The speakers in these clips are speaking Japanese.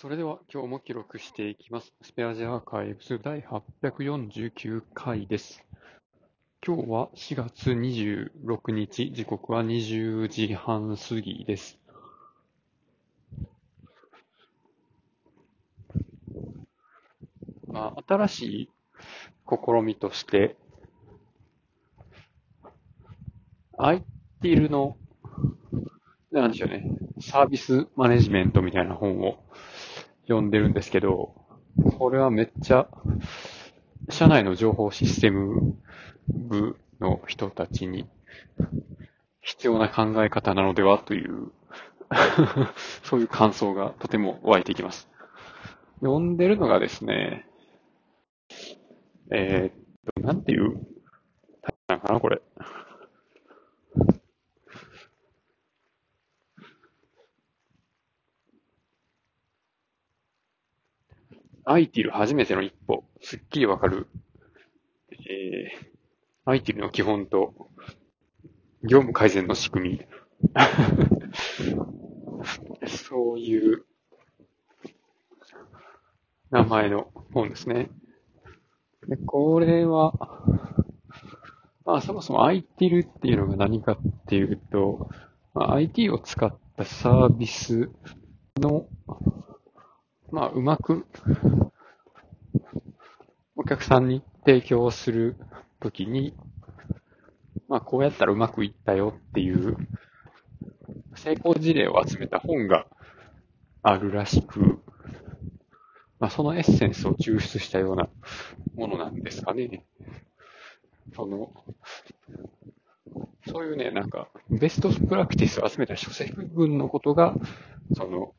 それでは今日も記録していきます。スペアジアアーカイブス第849回です。今日は4月26日、時刻は20時半過ぎです。まあ、新しい試みとして、ITIL の、なんでしょうね、サービスマネジメントみたいな本を読んでるんですけど、これはめっちゃ、社内の情報システム部の人たちに必要な考え方なのではという、そういう感想がとても湧いてきます。読んでるのがですね、えーっと、なんていう、タイトルなのかな、これ。ITIL 初めての一歩、すっきりわかる、えー、ITIL の基本と、業務改善の仕組み。そういう名前の本ですね。で、これは、まあそもそも ITIL っていうのが何かっていうと、まあ、IT を使ったサービスの、まあうまくお客さんに提供するときに、まあこうやったらうまくいったよっていう成功事例を集めた本があるらしく、まあそのエッセンスを抽出したようなものなんですかね。その、そういうね、なんか、ベストプラクティスを集めた書籍群のことが、その、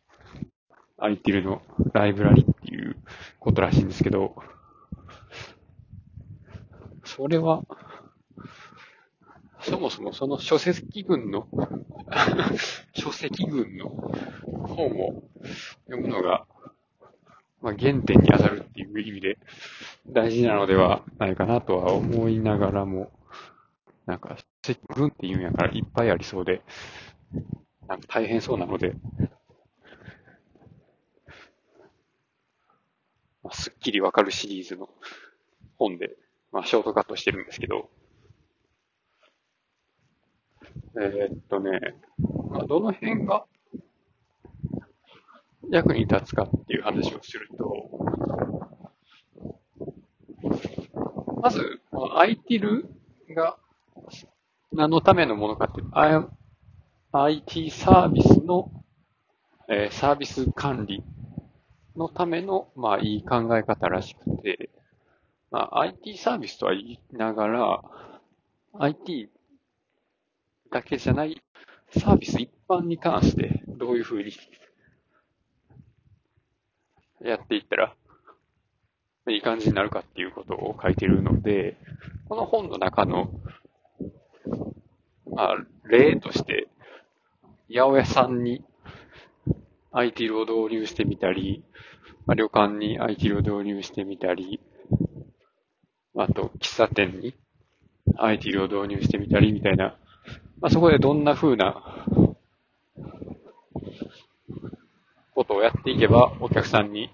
ITIL のライブラリっていうことらしいんですけど、それは、そもそもその書籍群の、書籍群の本を読むのが、まあ、原点に当たるっていう意味で大事なのではないかなとは思いながらも、なんか、書籍群っていうんやからいっぱいありそうで、なんか大変そうなので、まあ、すっきりわかるシリーズの本で、まあ、ショートカットしてるんですけど、えーっとね、まあ、どの辺が役に立つかっていう話をすると、まず、ITIL が何のためのものかっていう、I- IT サービスの、えーサービス管理のための、まあ、いい考え方らしくて、まあ、IT サービスとは言いながら、IT だけじゃないサービス一般に関してどういうふうにやっていったらいい感じになるかっていうことを書いてるので、この本の中の、まあ、例として、八百屋さんに IT を導入してみたり、まあ、旅館に IT を導入してみたり、あと、喫茶店に ITIL を導入してみたりみたいな、まあ、そこでどんな風なことをやっていけば、お客さんに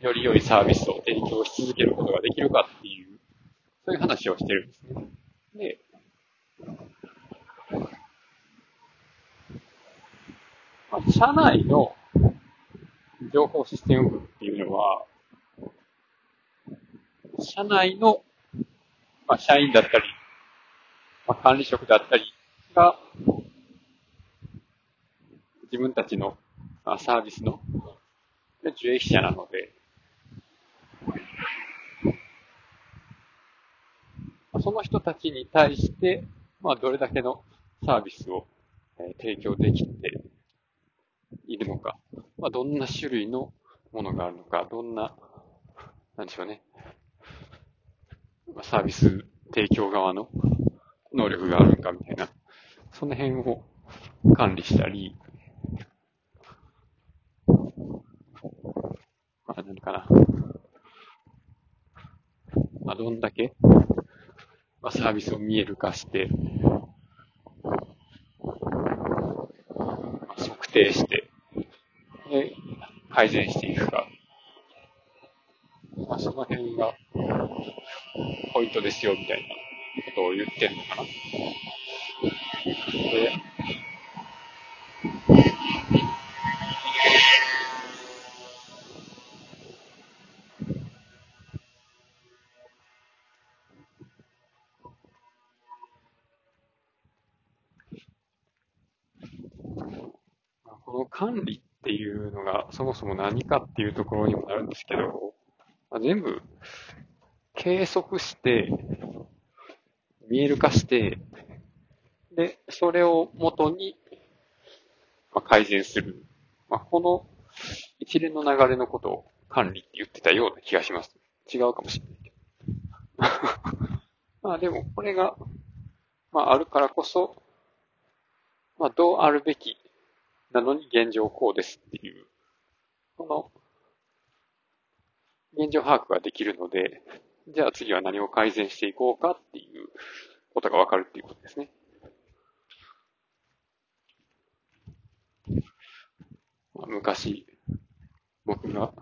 より良いサービスを提供し続けることができるかっていう、そういう話をしてるんですね。で、まあ、社内の情報システム部っていうのは、社内の、まあ、社員だったり、まあ、管理職だったりが、自分たちのあサービスの受益者なので、その人たちに対して、まあ、どれだけのサービスを、えー提供できているのか、まあ、どんな種類のものがあるのか、どんな、なんでしょうね、サービス提供側の能力があるのかみたいな、その辺を管理したり、まあ、何かな。まあ、どんだけ、まあ、サービスを見える化して、まあ、測定して、で改善していくか。まあ、その辺が、ポイントですよ、みたいなことを言ってるのかな。で、この管理っていうのがそもそも何かっていうところにもなるんですけど、まあ、全部計測して、見える化して、で、それを元に、まあ、改善する。まあ、この一連の流れのことを管理って言ってたような気がします。違うかもしれないけど。まあでも、これが、まああるからこそ、まあどうあるべきなのに現状こうですっていう、この、現状把握ができるので、じゃあ次は何を改善していこうかっていうことがわかるっていうことですね。あ昔、僕が、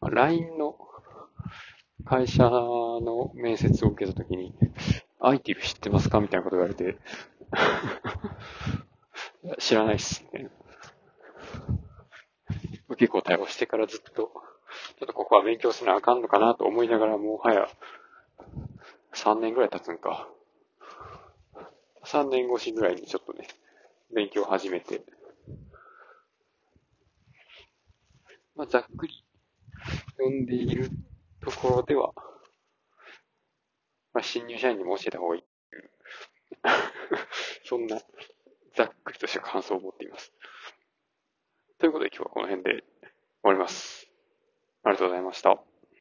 LINE の会社の面接を受けたときに、アイティル知ってますかみたいなこと言われて 知らないっすね。受け答えをしてからずっと、ちょっとここは勉強すなあかんのかなと思いながらもはや、3年ぐらい経つんか。3年越しぐらいにちょっとね、勉強を始めて、まあ、ざっくり読んでいるところでは、まあ、新入社員にも教えた方がいい。そんなざっくりとした感想を持っています。ということで今日はこの辺で終わります。ありがとうございました。